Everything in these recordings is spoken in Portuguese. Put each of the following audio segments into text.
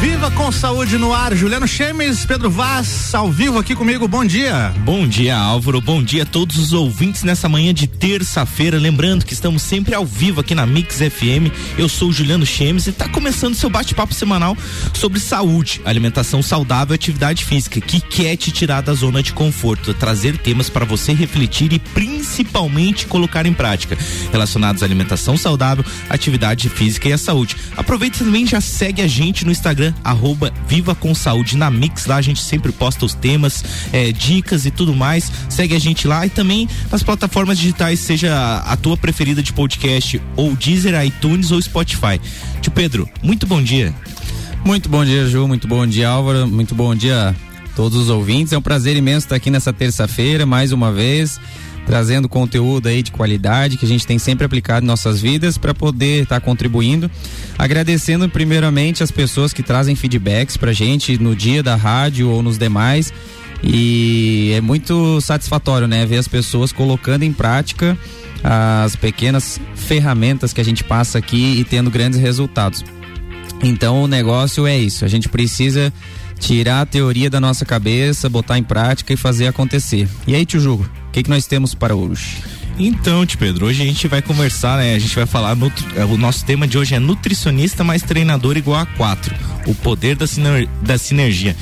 Viva com saúde no ar, Juliano Chemes, Pedro Vaz, ao vivo aqui comigo, bom dia. Bom dia, Álvaro, bom dia a todos os ouvintes nessa manhã de terça-feira, lembrando que estamos sempre ao vivo aqui na Mix FM, eu sou o Juliano Chemes e está começando seu bate-papo semanal sobre saúde, alimentação saudável e atividade física, que quer te tirar da zona de conforto, trazer temas para você refletir e principalmente colocar em prática, relacionados à alimentação saudável, atividade física e a saúde. Aproveita também já segue a gente no Instagram arroba Viva com Saúde na Mix. Lá a gente sempre posta os temas, é, dicas e tudo mais. Segue a gente lá e também nas plataformas digitais, seja a tua preferida de podcast, ou Deezer, iTunes ou Spotify. Tio Pedro, muito bom dia. Muito bom dia, Ju. Muito bom dia, Álvaro. Muito bom dia a todos os ouvintes. É um prazer imenso estar aqui nessa terça-feira, mais uma vez trazendo conteúdo aí de qualidade que a gente tem sempre aplicado em nossas vidas para poder estar tá contribuindo. Agradecendo primeiramente as pessoas que trazem feedbacks pra gente no dia da rádio ou nos demais. E é muito satisfatório, né, ver as pessoas colocando em prática as pequenas ferramentas que a gente passa aqui e tendo grandes resultados. Então o negócio é isso, a gente precisa tirar a teoria da nossa cabeça, botar em prática e fazer acontecer. E aí, tio Jugo, o que, que nós temos para hoje? Então, tio Pedro, hoje a gente vai conversar, né? A gente vai falar, é, o nosso tema de hoje é nutricionista mais treinador igual a quatro. O poder da, siner, da sinergia.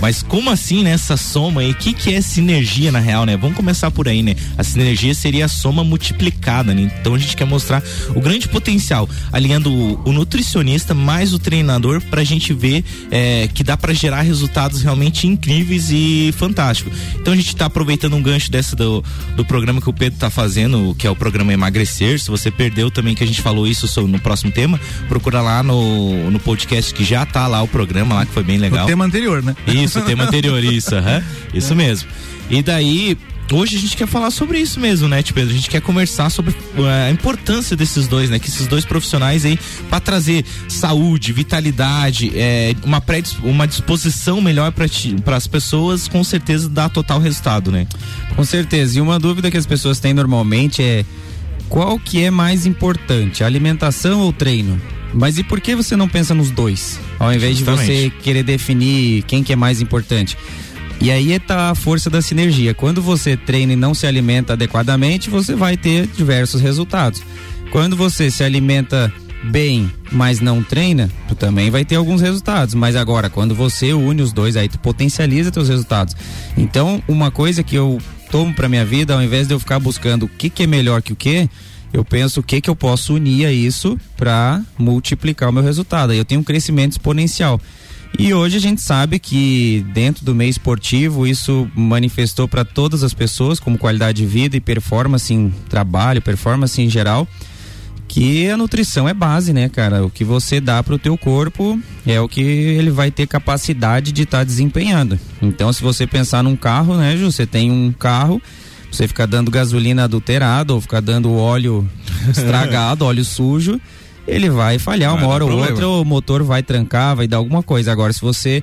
Mas como assim, né? Essa soma aí, o que, que é sinergia na real, né? Vamos começar por aí, né? A sinergia seria a soma multiplicada, né? Então a gente quer mostrar o grande potencial, alinhando o, o nutricionista mais o treinador pra gente ver é, que dá para gerar resultados realmente incríveis e fantásticos. Então a gente tá aproveitando um gancho dessa do, do programa que o Pedro tá fazendo, que é o programa Emagrecer. Se você perdeu também que a gente falou isso no próximo tema, procura lá no, no podcast que já tá lá o programa lá, que foi bem legal. O tema anterior, né? Isso isso, o tema anterior, isso, uhum, isso mesmo. E daí, hoje a gente quer falar sobre isso mesmo, né, tipo, a gente quer conversar sobre uh, a importância desses dois, né, que esses dois profissionais aí para trazer saúde, vitalidade, é, uma pré uma disposição melhor para as pessoas, com certeza dá total resultado, né? Com certeza. E uma dúvida que as pessoas têm normalmente é qual que é mais importante, alimentação ou treino? Mas e por que você não pensa nos dois? Ao invés Justamente. de você querer definir quem que é mais importante. E aí está a força da sinergia. Quando você treina e não se alimenta adequadamente, você vai ter diversos resultados. Quando você se alimenta bem, mas não treina, tu também vai ter alguns resultados. Mas agora, quando você une os dois, aí tu potencializa teus resultados. Então, uma coisa que eu tomo para minha vida, ao invés de eu ficar buscando o que, que é melhor que o que, eu penso o que que eu posso unir a isso para multiplicar o meu resultado. Aí eu tenho um crescimento exponencial. E hoje a gente sabe que dentro do meio esportivo isso manifestou para todas as pessoas como qualidade de vida e performance em trabalho, performance em geral, que a nutrição é base, né, cara? O que você dá para o teu corpo é o que ele vai ter capacidade de estar tá desempenhando. Então, se você pensar num carro, né, Ju, você tem um carro você ficar dando gasolina adulterada ou ficar dando óleo estragado, óleo sujo, ele vai falhar vai uma hora ou outra, o motor vai trancar, vai dar alguma coisa. Agora, se você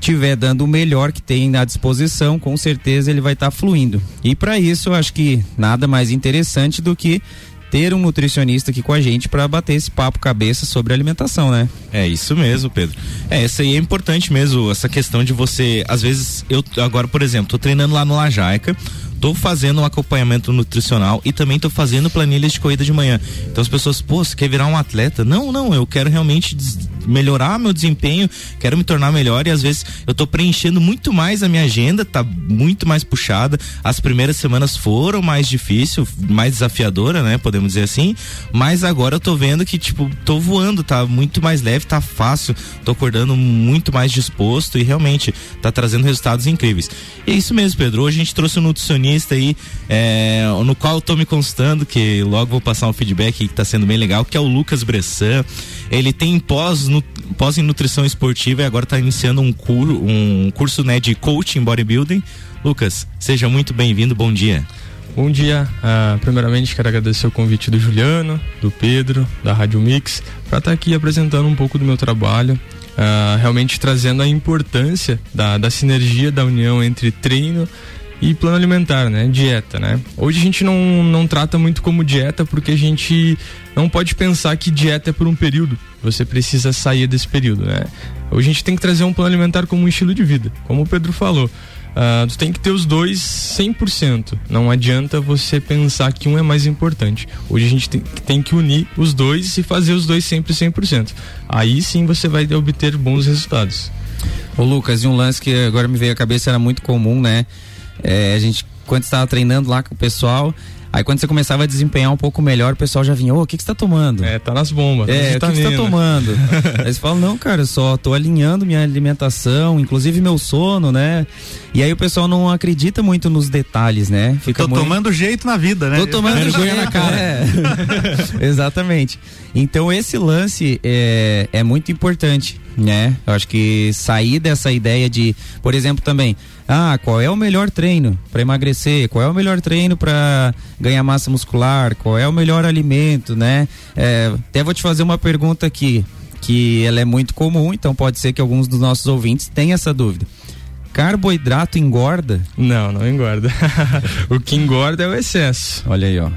tiver dando o melhor que tem à disposição, com certeza ele vai estar tá fluindo. E para isso, eu acho que nada mais interessante do que ter um nutricionista aqui com a gente para bater esse papo cabeça sobre alimentação, né? É isso mesmo, Pedro. É, essa aí é importante mesmo, essa questão de você, às vezes, eu agora, por exemplo, tô treinando lá no Lajaica, tô fazendo um acompanhamento nutricional e também tô fazendo planilhas de corrida de manhã. Então as pessoas, pô, você quer virar um atleta? Não, não, eu quero realmente melhorar meu desempenho, quero me tornar melhor e às vezes eu tô preenchendo muito mais a minha agenda, tá muito mais puxada. As primeiras semanas foram mais difícil, mais desafiadora, né, podemos dizer assim, mas agora eu tô vendo que tipo, tô voando, tá muito mais leve, tá fácil, tô acordando muito mais disposto e realmente tá trazendo resultados incríveis. E é isso mesmo, Pedro. Hoje a gente trouxe um nutricionista aí, é, no qual eu tô me constando que logo vou passar um feedback que tá sendo bem legal, que é o Lucas Bressan. Ele tem pós, no, pós em nutrição esportiva e agora está iniciando um, cur, um curso né, de coaching bodybuilding. Lucas, seja muito bem-vindo, bom dia. Bom dia. Uh, primeiramente, quero agradecer o convite do Juliano, do Pedro, da Rádio Mix, para estar tá aqui apresentando um pouco do meu trabalho. Uh, realmente trazendo a importância da, da sinergia da união entre treino e plano alimentar, né? Dieta, né? Hoje a gente não, não trata muito como dieta porque a gente não pode pensar que dieta é por um período. Você precisa sair desse período, né? Hoje a gente tem que trazer um plano alimentar como um estilo de vida, como o Pedro falou. Uh, tu tem que ter os dois 100%. Não adianta você pensar que um é mais importante. Hoje a gente tem, tem que unir os dois e fazer os dois sempre 100%. Aí sim você vai obter bons resultados. Ô Lucas, e um lance que agora me veio à cabeça era muito comum, né? É, a gente, quando estava treinando lá com o pessoal, Aí quando você começava a desempenhar um pouco melhor, o pessoal já vinha, ô, oh, o que, que você tá tomando? É, tá nas bombas. É, o que, que você tá tomando? aí você fala, não, cara, eu só tô alinhando minha alimentação, inclusive meu sono, né? E aí o pessoal não acredita muito nos detalhes, né? Fica tô muito... tomando jeito na vida, né? Tô tomando vergonha na cara. É. Exatamente. Então esse lance é, é muito importante, né? Eu acho que sair dessa ideia de, por exemplo, também, ah, qual é o melhor treino para emagrecer? Qual é o melhor treino para ganhar massa muscular? Qual é o melhor alimento, né? É, até vou te fazer uma pergunta aqui, que ela é muito comum, então pode ser que alguns dos nossos ouvintes tenham essa dúvida. Carboidrato engorda? Não, não engorda. o que engorda é o excesso. Olha aí, ó.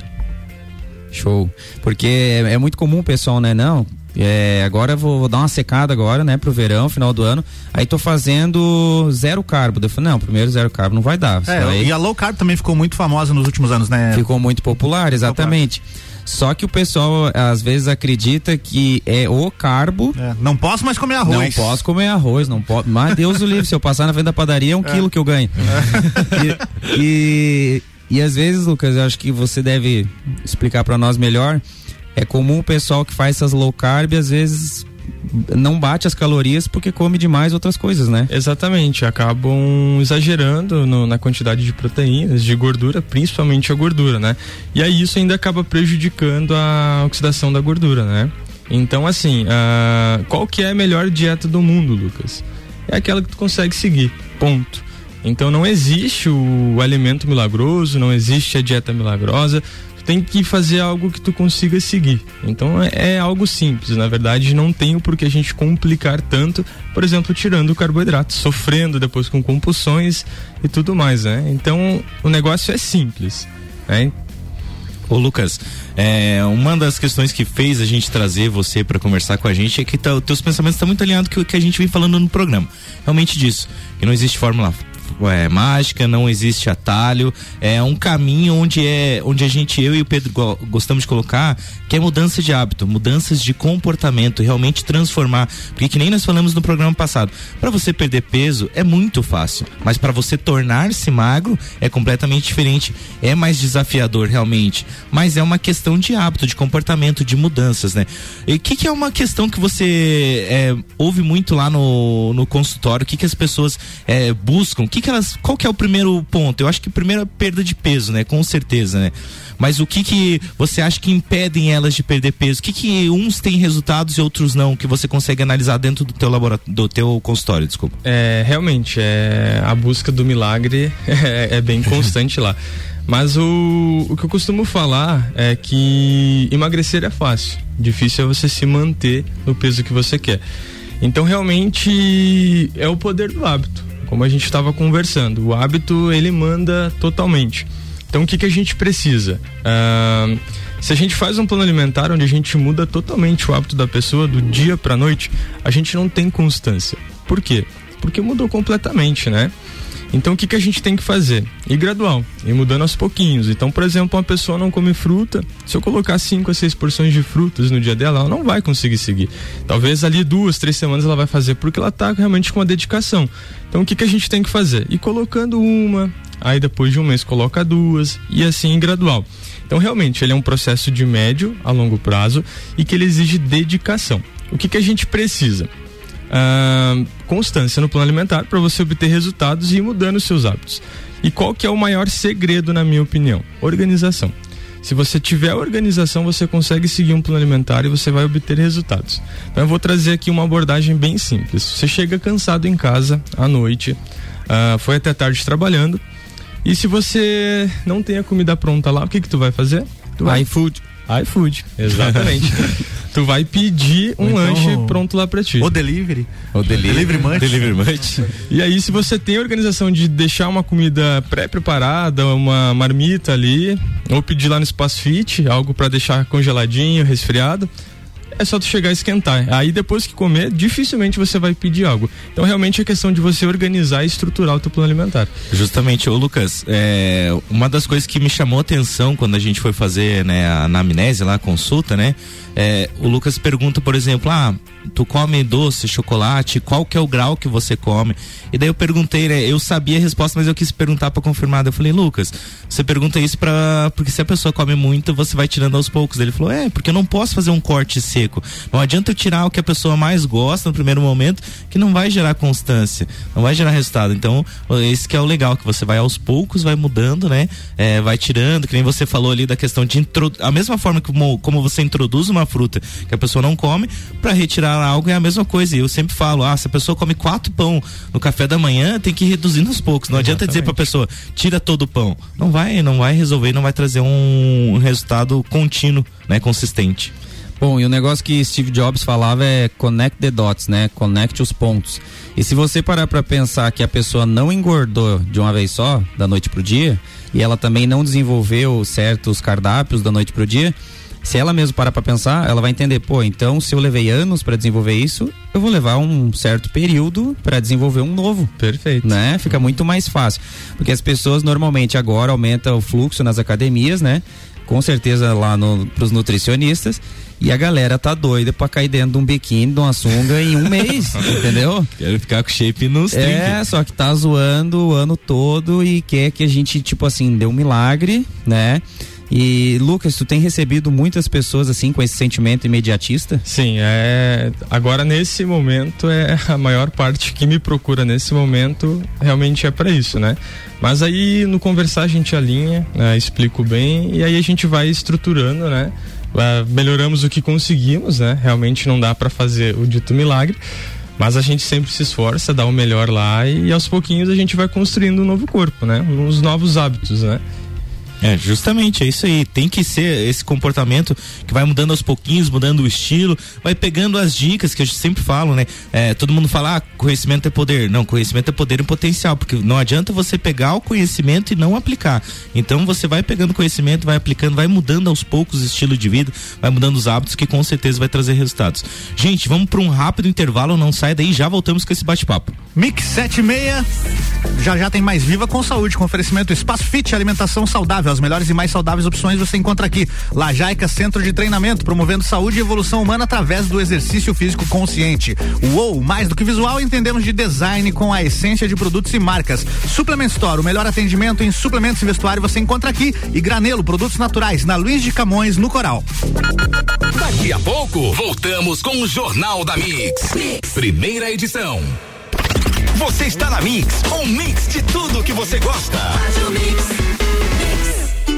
Show. Porque é, é muito comum o pessoal, né? Não, é, agora vou, vou, dar uma secada agora, né, pro verão, final do ano. Aí tô fazendo zero carbo. Eu falei, não, primeiro zero carbo não vai dar. É, aí... E a low carb também ficou muito famosa nos últimos anos, né? Ficou muito popular, exatamente. Só que o pessoal às vezes acredita que é o carbo. É, não posso mais comer arroz. Não posso comer arroz, não posso. Mas Deus o livre, se eu passar na frente da padaria é um é. quilo que eu ganho. É. E, e, e às vezes, Lucas, eu acho que você deve explicar para nós melhor é comum o pessoal que faz essas low carb às vezes não bate as calorias porque come demais outras coisas, né? Exatamente, acabam exagerando no, na quantidade de proteínas, de gordura, principalmente a gordura, né? E aí isso ainda acaba prejudicando a oxidação da gordura, né? Então, assim, uh, qual que é a melhor dieta do mundo, Lucas? É aquela que tu consegue seguir, ponto. Então não existe o alimento milagroso, não existe a dieta milagrosa tem que fazer algo que tu consiga seguir. Então é, é algo simples, na verdade não tem o porquê a gente complicar tanto, por exemplo, tirando o carboidrato, sofrendo depois com compulsões e tudo mais, né? Então o negócio é simples, né? Ô Lucas, é, uma das questões que fez a gente trazer você para conversar com a gente é que tá, os teus pensamentos estão muito alinhados com o que a gente vem falando no programa. Realmente disso, que não existe fórmula é, mágica, não existe atalho, é um caminho onde é onde a gente, eu e o Pedro gostamos de colocar, que é mudança de hábito, mudanças de comportamento, realmente transformar, porque que nem nós falamos no programa passado, para você perder peso é muito fácil, mas para você tornar-se magro é completamente diferente, é mais desafiador realmente, mas é uma questão de hábito, de comportamento, de mudanças, né? E o que, que é uma questão que você é, ouve muito lá no, no consultório, o que que as pessoas é, buscam, que que que elas, qual que é o primeiro ponto? Eu acho que primeiro é perda de peso, né? Com certeza, né? Mas o que que você acha que impedem elas de perder peso? O que que uns têm resultados e outros não, que você consegue analisar dentro do teu laboratório, do teu consultório, desculpa? É, realmente, é, a busca do milagre é, é bem constante lá. Mas o, o que eu costumo falar é que emagrecer é fácil. Difícil é você se manter no peso que você quer. Então realmente é o poder do hábito como a gente estava conversando. O hábito ele manda totalmente. Então o que, que a gente precisa? Uh, se a gente faz um plano alimentar onde a gente muda totalmente o hábito da pessoa do dia para noite, a gente não tem constância. Por quê? Porque mudou completamente, né? Então o que, que a gente tem que fazer? Ir gradual, ir mudando aos pouquinhos. Então, por exemplo, uma pessoa não come fruta, se eu colocar 5 a 6 porções de frutas no dia dela, ela não vai conseguir seguir. Talvez ali duas, três semanas ela vai fazer porque ela está realmente com uma dedicação. Então o que, que a gente tem que fazer? Ir colocando uma, aí depois de um mês coloca duas e assim gradual. Então realmente ele é um processo de médio a longo prazo e que ele exige dedicação. O que, que a gente precisa? Uh, constância no plano alimentar para você obter resultados e ir mudando seus hábitos. E qual que é o maior segredo, na minha opinião? Organização. Se você tiver organização, você consegue seguir um plano alimentar e você vai obter resultados. Então eu vou trazer aqui uma abordagem bem simples. Você chega cansado em casa à noite, uh, foi até tarde trabalhando, e se você não tem a comida pronta lá, o que que tu vai fazer? Tu vai iFood. iFood, exatamente. tu vai pedir um então, lanche pronto lá pra ti. O delivery. O delivery. Delivery munch. Delivery munch. E aí, se você tem a organização de deixar uma comida pré-preparada, uma marmita ali, ou pedir lá no Espaço Fit, algo para deixar congeladinho, resfriado, é só tu chegar e esquentar. Aí depois que comer, dificilmente você vai pedir algo. Então realmente é questão de você organizar e estruturar o teu plano alimentar. Justamente, ô Lucas, é, uma das coisas que me chamou a atenção quando a gente foi fazer né, a anamnese lá, a consulta, né? É, o Lucas pergunta, por exemplo, ah, tu come doce, chocolate, qual que é o grau que você come? E daí eu perguntei, né, eu sabia a resposta, mas eu quis perguntar para confirmar. Eu falei, Lucas, você pergunta isso para porque se a pessoa come muito, você vai tirando aos poucos. Ele falou, é, porque eu não posso fazer um corte seco. Não adianta eu tirar o que a pessoa mais gosta no primeiro momento, que não vai gerar constância, não vai gerar resultado. Então, esse que é o legal, que você vai aos poucos, vai mudando, né? É, vai tirando, que nem você falou ali da questão de a mesma forma como, como você introduz uma fruta que a pessoa não come, para retirar algo é a mesma coisa. Eu sempre falo, ah, se a pessoa come quatro pão no café da manhã, tem que ir reduzindo aos poucos. Não Exatamente. adianta dizer para a pessoa, tira todo o pão. Não vai, não vai resolver, não vai trazer um resultado contínuo, né, consistente. Bom, e o negócio que Steve Jobs falava é connect the dots, né? Conecte os pontos. E se você parar para pensar que a pessoa não engordou de uma vez só, da noite pro dia, e ela também não desenvolveu certos cardápios da noite pro dia, se ela mesmo parar para pensar, ela vai entender, pô, então se eu levei anos para desenvolver isso, eu vou levar um certo período para desenvolver um novo. Perfeito. Né? Fica muito mais fácil. Porque as pessoas normalmente agora aumenta o fluxo nas academias, né? Com certeza lá no, pros nutricionistas. E a galera tá doida pra cair dentro de um biquíni, de uma sunga em um mês, entendeu? Quero ficar com shape nos É, só que tá zoando o ano todo e quer que a gente, tipo assim, dê um milagre, né? E Lucas, tu tem recebido muitas pessoas assim com esse sentimento imediatista? Sim, é agora nesse momento é a maior parte que me procura nesse momento realmente é para isso, né? Mas aí no conversar a gente alinha, né? explico bem e aí a gente vai estruturando, né? Melhoramos o que conseguimos, né? Realmente não dá para fazer o dito milagre, mas a gente sempre se esforça, dá o melhor lá e aos pouquinhos a gente vai construindo um novo corpo, né? Uns novos hábitos, né? É, justamente, é isso aí. Tem que ser esse comportamento que vai mudando aos pouquinhos, mudando o estilo, vai pegando as dicas que a gente sempre fala, né? É, todo mundo fala, ah, conhecimento é poder. Não, conhecimento é poder e potencial, porque não adianta você pegar o conhecimento e não aplicar. Então você vai pegando conhecimento, vai aplicando, vai mudando aos poucos o estilo de vida, vai mudando os hábitos que com certeza vai trazer resultados. Gente, vamos para um rápido intervalo, não sai daí, já voltamos com esse bate-papo. Mix 76, já já tem mais Viva com Saúde, com oferecimento Espaço Fit, alimentação saudável saudável. As melhores e mais saudáveis opções você encontra aqui. Lajaica Centro de Treinamento, promovendo saúde e evolução humana através do exercício físico consciente. Uou, mais do que visual, entendemos de design com a essência de produtos e marcas. Suplement Store, o melhor atendimento em suplementos e vestuário você encontra aqui. E Granelo, produtos naturais, na Luiz de Camões, no Coral. Daqui a pouco, voltamos com o Jornal da mix. mix. Primeira edição. Você está na Mix, um mix de tudo que você gosta. Faz o mix.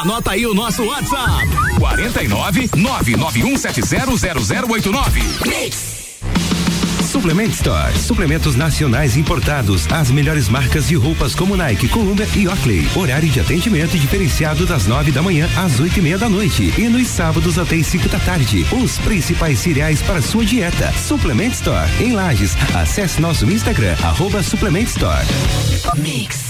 Anota aí o nosso WhatsApp: 49 991700089. Suplement Store. Suplementos nacionais importados. As melhores marcas de roupas como Nike, Columbia e Oakley. Horário de atendimento diferenciado das nove da manhã às oito e meia da noite. E nos sábados até as cinco da tarde. Os principais cereais para sua dieta. Suplement Store. Em Lages. Acesse nosso Instagram, arroba Suplement Store. Mix.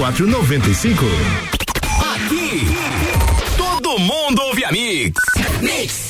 95. Aqui, todo mundo ouve a Mix. Mix.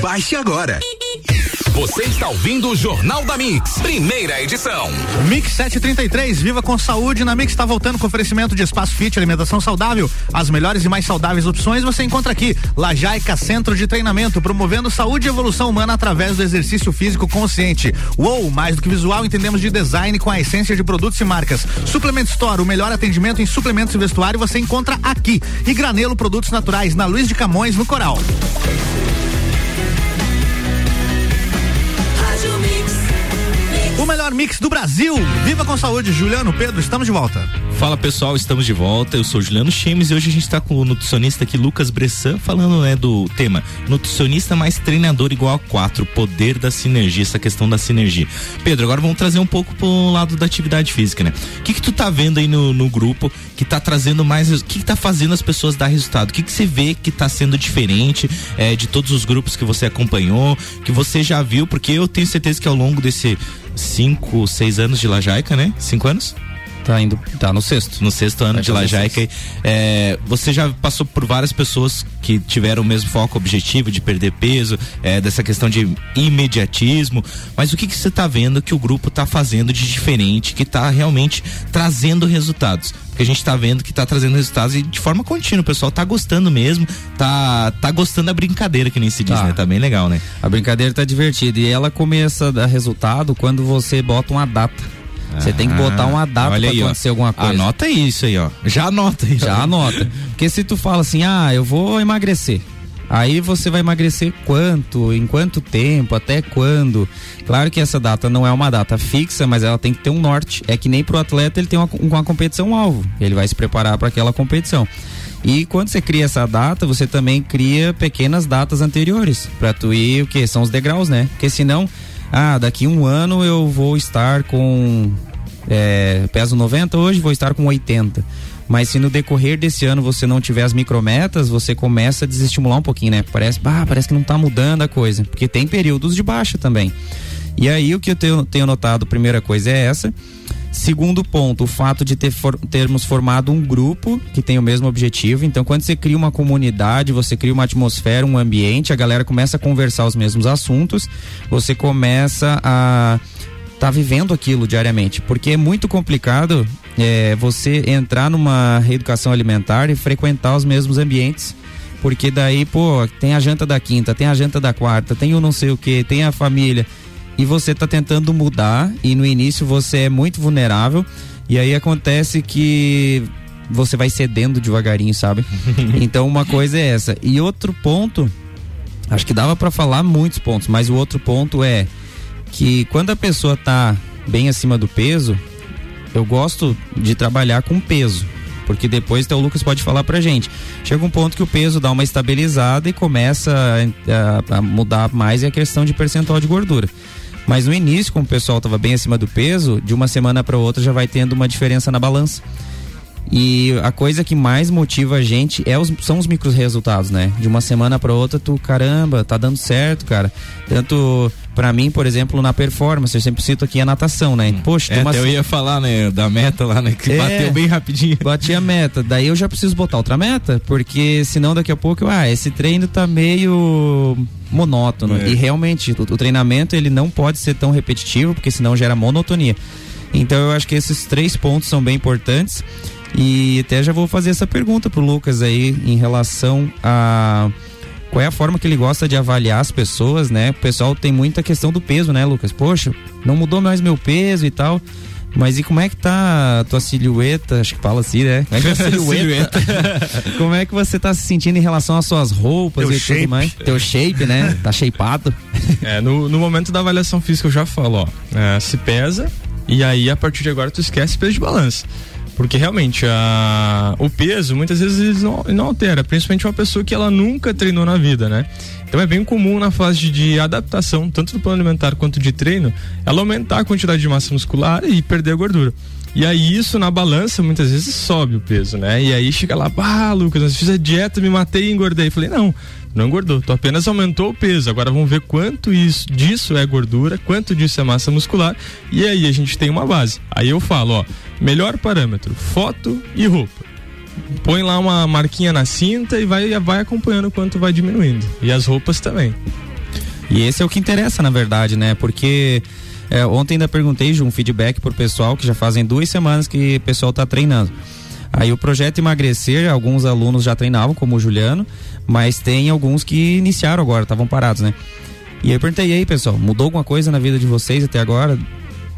Baixe agora. Você está ouvindo o Jornal da Mix, primeira edição. Mix 733, viva com saúde. Na Mix está voltando com oferecimento de espaço fit, alimentação saudável. As melhores e mais saudáveis opções você encontra aqui. Lajaica Centro de Treinamento, promovendo saúde e evolução humana através do exercício físico consciente. Uou, mais do que visual, entendemos de design com a essência de produtos e marcas. Suplement Store, o melhor atendimento em suplementos e vestuário você encontra aqui. E Granelo Produtos Naturais, na Luiz de Camões, no Coral. O melhor mix do Brasil. Viva com saúde, Juliano, Pedro, estamos de volta. Fala pessoal, estamos de volta. Eu sou Juliano Chemes e hoje a gente está com o nutricionista aqui, Lucas Bressan, falando né, do tema nutricionista mais treinador igual a quatro, poder da sinergia, essa questão da sinergia. Pedro, agora vamos trazer um pouco pro lado da atividade física, né? O que que tu tá vendo aí no, no grupo que tá trazendo mais, o que que tá fazendo as pessoas dar resultado? O que que você vê que tá sendo diferente é, de todos os grupos que você acompanhou, que você já viu? Porque eu tenho certeza que ao longo desse cinco, seis anos de Lajaica, né? Cinco anos? Tá indo, tá no sexto. No sexto ano de Lajaica. É, você já passou por várias pessoas que tiveram o mesmo foco objetivo de perder peso, é, dessa questão de imediatismo. Mas o que, que você está vendo que o grupo está fazendo de diferente, que está realmente trazendo resultados? Porque a gente está vendo que está trazendo resultados e de forma contínua. O pessoal está gostando mesmo, tá, tá gostando da brincadeira, que nem se diz, tá. né? Tá bem legal, né? A brincadeira tá divertida. E ela começa a dar resultado quando você bota uma data você tem que botar uma data Olha pra aí, acontecer ó. alguma coisa. Anota isso aí, ó. Já anota aí. Já anota. Porque se tu fala assim, ah, eu vou emagrecer. Aí você vai emagrecer quanto, em quanto tempo, até quando. Claro que essa data não é uma data fixa, mas ela tem que ter um norte. É que nem pro atleta ele tem uma, uma competição alvo. Ele vai se preparar para aquela competição. E quando você cria essa data, você também cria pequenas datas anteriores para tu ir o que são os degraus, né? Porque senão ah, daqui um ano eu vou estar com. É, peso 90 hoje, vou estar com 80. Mas se no decorrer desse ano você não tiver as micrometas, você começa a desestimular um pouquinho, né? Parece, bah, parece que não tá mudando a coisa. Porque tem períodos de baixa também. E aí o que eu tenho, tenho notado, primeira coisa é essa. Segundo ponto, o fato de ter for, termos formado um grupo que tem o mesmo objetivo. Então, quando você cria uma comunidade, você cria uma atmosfera, um ambiente, a galera começa a conversar os mesmos assuntos, você começa a tá vivendo aquilo diariamente, porque é muito complicado é, você entrar numa reeducação alimentar e frequentar os mesmos ambientes. Porque daí, pô, tem a janta da quinta, tem a janta da quarta, tem o não sei o que, tem a família e você está tentando mudar e no início você é muito vulnerável e aí acontece que você vai cedendo devagarinho, sabe? então uma coisa é essa. E outro ponto, acho que dava para falar muitos pontos, mas o outro ponto é que quando a pessoa tá bem acima do peso, eu gosto de trabalhar com peso. Porque depois até o Lucas pode falar pra gente. Chega um ponto que o peso dá uma estabilizada e começa a, a, a mudar mais a questão de percentual de gordura. Mas no início, como o pessoal estava bem acima do peso, de uma semana para outra já vai tendo uma diferença na balança. E a coisa que mais motiva a gente é os, são os micros resultados, né? De uma semana para outra, tu, caramba, tá dando certo, cara. Tanto para mim, por exemplo, na performance, eu sempre cito aqui a natação, né? Hum. Poxa, é, uma... eu ia falar, né, da meta lá, né, que é, bateu bem rapidinho. Bati a meta, daí eu já preciso botar outra meta, porque senão daqui a pouco, ah, esse treino tá meio monótono. É. E realmente, o, o treinamento ele não pode ser tão repetitivo, porque senão gera monotonia. Então eu acho que esses três pontos são bem importantes. E até já vou fazer essa pergunta pro Lucas aí em relação a qual é a forma que ele gosta de avaliar as pessoas, né? O pessoal tem muita questão do peso, né, Lucas? Poxa, não mudou mais meu peso e tal. Mas e como é que tá a tua silhueta? Acho que fala assim, né? Como é que tá a silhueta? como é que você tá se sentindo em relação às suas roupas Teu e shape. tudo mais? Teu shape, né? Tá shapeado. É, no, no momento da avaliação física eu já falo, ó, é, se pesa e aí a partir de agora tu esquece peso de balança Porque realmente a, o peso muitas vezes não, não altera, principalmente uma pessoa que ela nunca treinou na vida, né? Então é bem comum na fase de, adaptação, tanto do plano alimentar quanto de treino, ela aumentar a quantidade de massa muscular e perder a gordura. E aí isso na balança muitas vezes sobe o peso, né? E aí chega lá, ah, Lucas, eu fiz a dieta, me matei e engordei. Falei, não, não engordou, tu apenas aumentou o peso. Agora vamos ver quanto isso, disso é gordura, quanto disso é massa muscular. E aí a gente tem uma base. Aí eu falo, ó, melhor parâmetro, foto e roupa põe lá uma marquinha na cinta e vai, vai acompanhando quanto vai diminuindo. E as roupas também. E esse é o que interessa, na verdade, né? Porque é, ontem ainda perguntei de um feedback pro pessoal que já fazem duas semanas que o pessoal tá treinando. Aí o projeto emagrecer, alguns alunos já treinavam, como o Juliano, mas tem alguns que iniciaram agora, estavam parados, né? E eu perguntei aí, pessoal, mudou alguma coisa na vida de vocês até agora?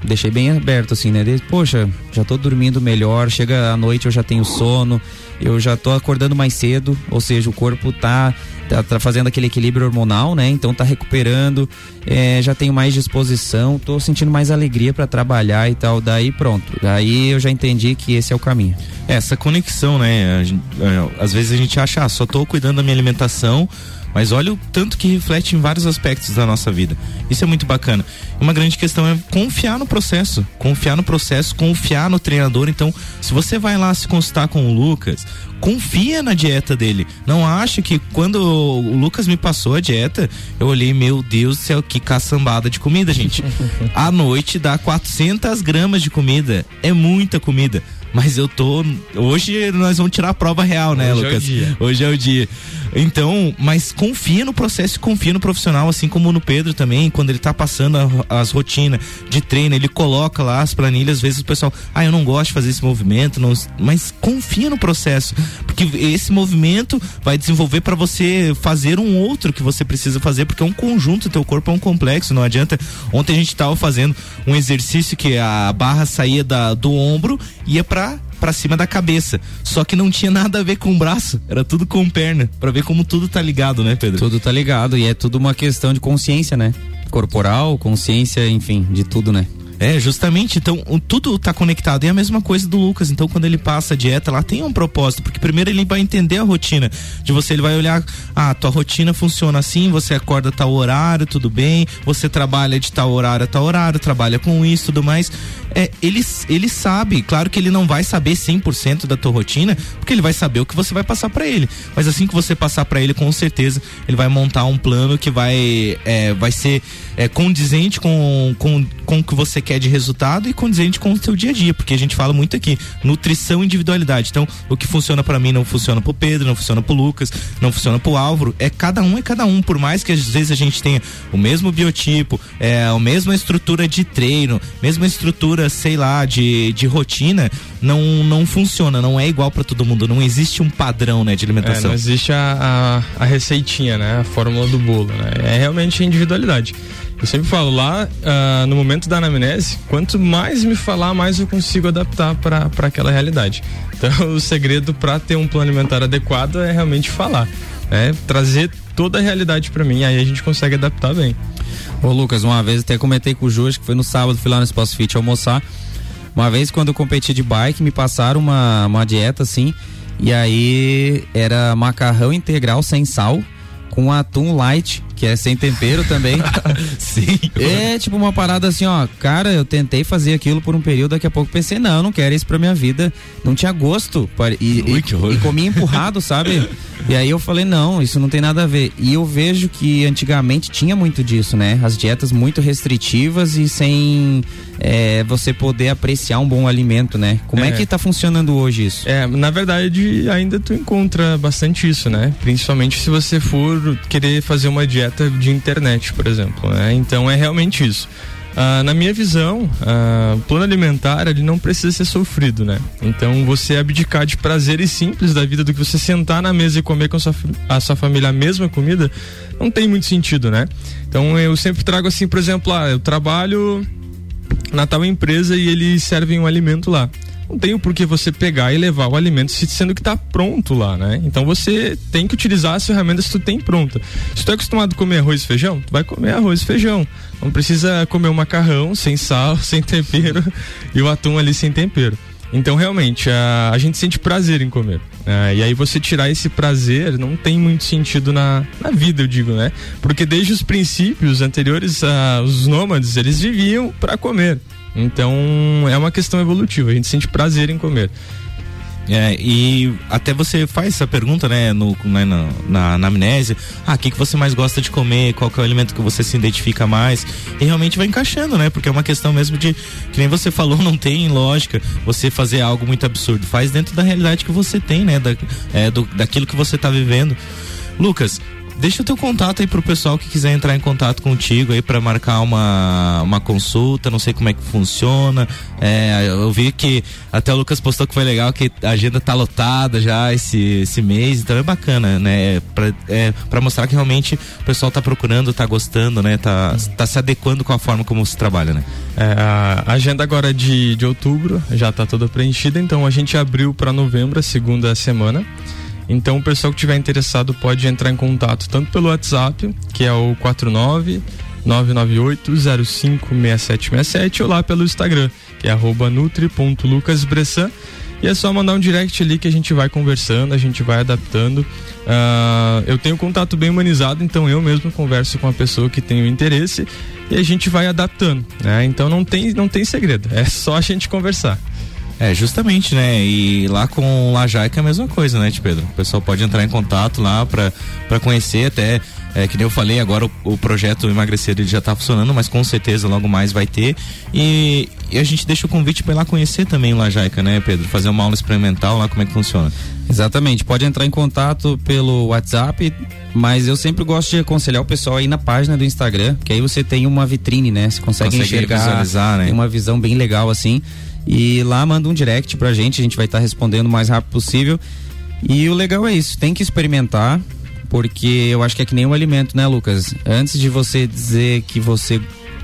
Deixei bem aberto assim, né? De, Poxa, já tô dormindo melhor, chega à noite eu já tenho sono, eu já tô acordando mais cedo, ou seja, o corpo tá, tá, tá fazendo aquele equilíbrio hormonal, né? Então tá recuperando, é, já tenho mais disposição, tô sentindo mais alegria para trabalhar e tal. Daí pronto, daí eu já entendi que esse é o caminho. Essa conexão, né? É, às vezes a gente acha, ah, só tô cuidando da minha alimentação mas olha o tanto que reflete em vários aspectos da nossa vida. Isso é muito bacana. Uma grande questão é confiar no processo, confiar no processo, confiar no treinador. Então, se você vai lá se consultar com o Lucas, confia na dieta dele. Não acha que quando o Lucas me passou a dieta, eu olhei, meu Deus do céu, que caçambada de comida, gente. à noite dá 400 gramas de comida. É muita comida. Mas eu tô. Hoje nós vamos tirar a prova real, né, Hoje Lucas? É o dia. Hoje é o dia. Então, mas confia no processo, confia no profissional, assim como no Pedro também, quando ele tá passando a, as rotinas de treino, ele coloca lá as planilhas, às vezes o pessoal, ah, eu não gosto de fazer esse movimento, não, mas confia no processo, porque esse movimento vai desenvolver para você fazer um outro que você precisa fazer, porque é um conjunto, teu corpo é um complexo, não adianta. Ontem a gente tava fazendo um exercício que a barra saía da, do ombro, ia para para cima da cabeça. Só que não tinha nada a ver com o braço, era tudo com perna, para ver como tudo tá ligado, né, Pedro? Tudo tá ligado e é tudo uma questão de consciência, né? Corporal, consciência, enfim, de tudo, né? É, justamente. Então, tudo tá conectado. E é a mesma coisa do Lucas. Então, quando ele passa a dieta, lá tem um propósito. Porque primeiro ele vai entender a rotina de você. Ele vai olhar, ah, tua rotina funciona assim, você acorda tal horário, tudo bem. Você trabalha de tal horário a tal horário, trabalha com isso tudo mais. É, ele, ele sabe, claro que ele não vai saber 100% da tua rotina, porque ele vai saber o que você vai passar para ele. Mas assim que você passar para ele, com certeza, ele vai montar um plano que vai, é, vai ser é, condizente com, com, com o que você quer de resultado e condizente com o seu dia a dia, porque a gente fala muito aqui, nutrição e individualidade. Então, o que funciona para mim não funciona pro Pedro, não funciona pro Lucas, não funciona pro Álvaro. É cada um é cada um, por mais que às vezes a gente tenha o mesmo biotipo, é, a mesma estrutura de treino, mesma estrutura, sei lá, de, de rotina, não não funciona, não é igual para todo mundo, não existe um padrão, né, de alimentação. É, não existe a, a, a receitinha, né, a fórmula do bolo, né? É realmente a individualidade. Eu sempre falo lá, uh, no momento da anamnese, quanto mais me falar, mais eu consigo adaptar para aquela realidade. Então, o segredo para ter um plano alimentar adequado é realmente falar, né? Trazer toda a realidade para mim, aí a gente consegue adaptar bem. Ô Lucas, uma vez até comentei com o Ju, que foi no sábado, fui lá no Espaço Fit almoçar. Uma vez quando eu competi de bike, me passaram uma, uma dieta assim, e aí era macarrão integral sem sal, com atum light que é sem tempero também. Sim. É tipo uma parada assim, ó, cara, eu tentei fazer aquilo por um período, daqui a pouco pensei, não, eu não quero isso pra minha vida. Não tinha gosto. E, Ui, e, e comia empurrado, sabe? E aí eu falei, não, isso não tem nada a ver. E eu vejo que antigamente tinha muito disso, né? As dietas muito restritivas e sem é, você poder apreciar um bom alimento, né? Como é. é que tá funcionando hoje isso? É, na verdade, ainda tu encontra bastante isso, né? Principalmente se você for querer fazer uma dieta direta de internet, por exemplo. Né? Então é realmente isso. Ah, na minha visão, ah, o plano alimentar ele não precisa ser sofrido, né? Então você abdicar de prazeres simples da vida do que você sentar na mesa e comer com a sua, a sua família a mesma comida, não tem muito sentido, né? Então eu sempre trago assim, por exemplo, ah, eu trabalho na tal empresa e eles servem um alimento lá não tem o porquê você pegar e levar o alimento sendo que está pronto lá, né? Então você tem que utilizar as ferramentas que tu tem pronta. Se tu é acostumado a comer arroz e feijão, tu vai comer arroz e feijão. Não precisa comer um macarrão sem sal, sem tempero e o atum ali sem tempero. Então, realmente, a, a gente sente prazer em comer. Né? E aí você tirar esse prazer não tem muito sentido na, na vida, eu digo, né? Porque desde os princípios anteriores, uh, os nômades, eles viviam para comer. Então, é uma questão evolutiva. A gente sente prazer em comer. É, e até você faz essa pergunta, né, no, né, na, na, na amnésia, ah, o que, que você mais gosta de comer, qual é o alimento que você se identifica mais, e realmente vai encaixando, né, porque é uma questão mesmo de, que nem você falou, não tem lógica você fazer algo muito absurdo, faz dentro da realidade que você tem, né, da, é, do, daquilo que você está vivendo. Lucas, Deixa o teu contato aí pro pessoal que quiser entrar em contato contigo aí para marcar uma, uma consulta, não sei como é que funciona. É, eu vi que até o Lucas postou que foi legal, que a agenda tá lotada já esse, esse mês, então é bacana, né? Pra, é, pra mostrar que realmente o pessoal tá procurando, tá gostando, né? Tá, tá se adequando com a forma como se trabalha, né? É, a agenda agora de, de outubro já tá toda preenchida, então a gente abriu para novembro, a segunda semana. Então o pessoal que tiver interessado pode entrar em contato tanto pelo WhatsApp, que é o 49 998056767 ou lá pelo Instagram, que é nutri.lucasbressan. E é só mandar um direct ali que a gente vai conversando, a gente vai adaptando. Uh, eu tenho contato bem humanizado, então eu mesmo converso com a pessoa que tem o interesse e a gente vai adaptando, né? Então não tem, não tem segredo, é só a gente conversar. É, justamente, né? E lá com Lajaica é a mesma coisa, né, Tio Pedro? O pessoal pode entrar em contato lá para conhecer até. É, que nem eu falei, agora o, o projeto Emagrecer ele já está funcionando, mas com certeza logo mais vai ter. E, e a gente deixa o convite para ir lá conhecer também o Lajaica, né, Pedro? Fazer uma aula experimental lá, como é que funciona. Exatamente, pode entrar em contato pelo WhatsApp, mas eu sempre gosto de aconselhar o pessoal aí na página do Instagram, que aí você tem uma vitrine, né? Você consegue, consegue enxergar, visualizar, né? Tem uma visão bem legal assim. E lá manda um direct pra gente, a gente vai estar tá respondendo o mais rápido possível. E o legal é isso, tem que experimentar, porque eu acho que é que nem um alimento, né, Lucas? Antes de você dizer que você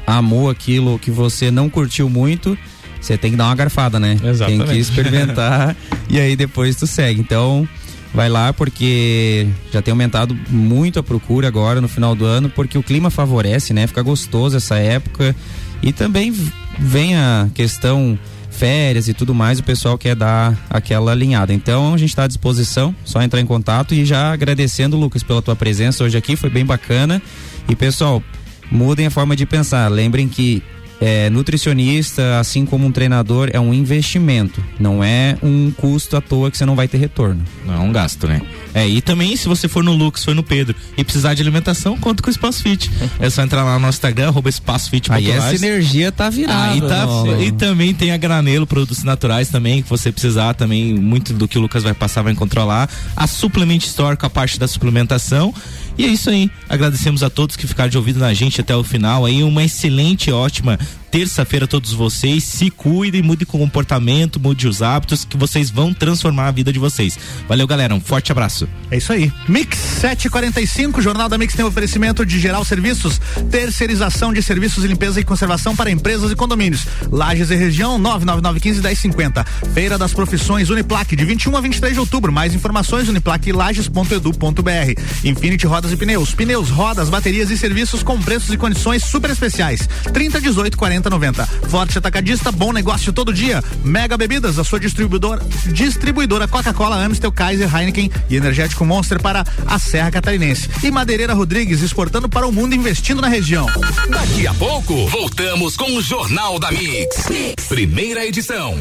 amou aquilo, que você não curtiu muito, você tem que dar uma garfada, né? Exatamente. Tem que experimentar e aí depois tu segue. Então, vai lá porque já tem aumentado muito a procura agora no final do ano, porque o clima favorece, né? Fica gostoso essa época e também vem a questão férias e tudo mais, o pessoal quer dar aquela alinhada. Então a gente está à disposição, só entrar em contato e já agradecendo, Lucas, pela tua presença hoje aqui, foi bem bacana. E pessoal, mudem a forma de pensar. Lembrem que é, nutricionista, assim como um treinador, é um investimento, não é um custo à toa que você não vai ter retorno. Não é um gasto, né? É, e também se você for no Lucas, for no Pedro e precisar de alimentação, conta com o Espaço Fit. é só entrar lá no nosso Instagram, arroba Espaço Fit. Aí essa energia tá virada. Aí tá, e também tem a Granelo, produtos naturais também, que você precisar também, muito do que o Lucas vai passar vai encontrar lá. A Suplement Store com a parte da suplementação. E é isso aí. Agradecemos a todos que ficaram de ouvido na gente até o final. Aí uma excelente, ótima terça-feira todos vocês. Se cuidem, mudem o comportamento, mude os hábitos que vocês vão transformar a vida de vocês. Valeu, galera. Um forte abraço. É isso aí. Mix 745, Jornal da Mix tem oferecimento de geral serviços, terceirização de serviços de limpeza e conservação para empresas e condomínios. Lages e região 99915 1050. Feira das Profissões Uniplaque de 21 a 23 de outubro. Mais informações uniplaquelages.edu.br. Infinity Rodas e Pneus. Pneus, rodas, baterias e serviços com preços e condições super especiais. 30 18 40 90. Forte Atacadista, bom negócio todo dia. Mega Bebidas, a sua distribuidora, distribuidora Coca-Cola, Amstel, Kaiser, Heineken e Energético Monster para a Serra Catarinense. E Madeireira Rodrigues exportando para o mundo investindo na região. Daqui a pouco, voltamos com o Jornal da mix. Primeira edição.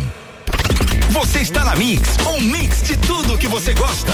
Você está na Mix, um mix de tudo que você gosta.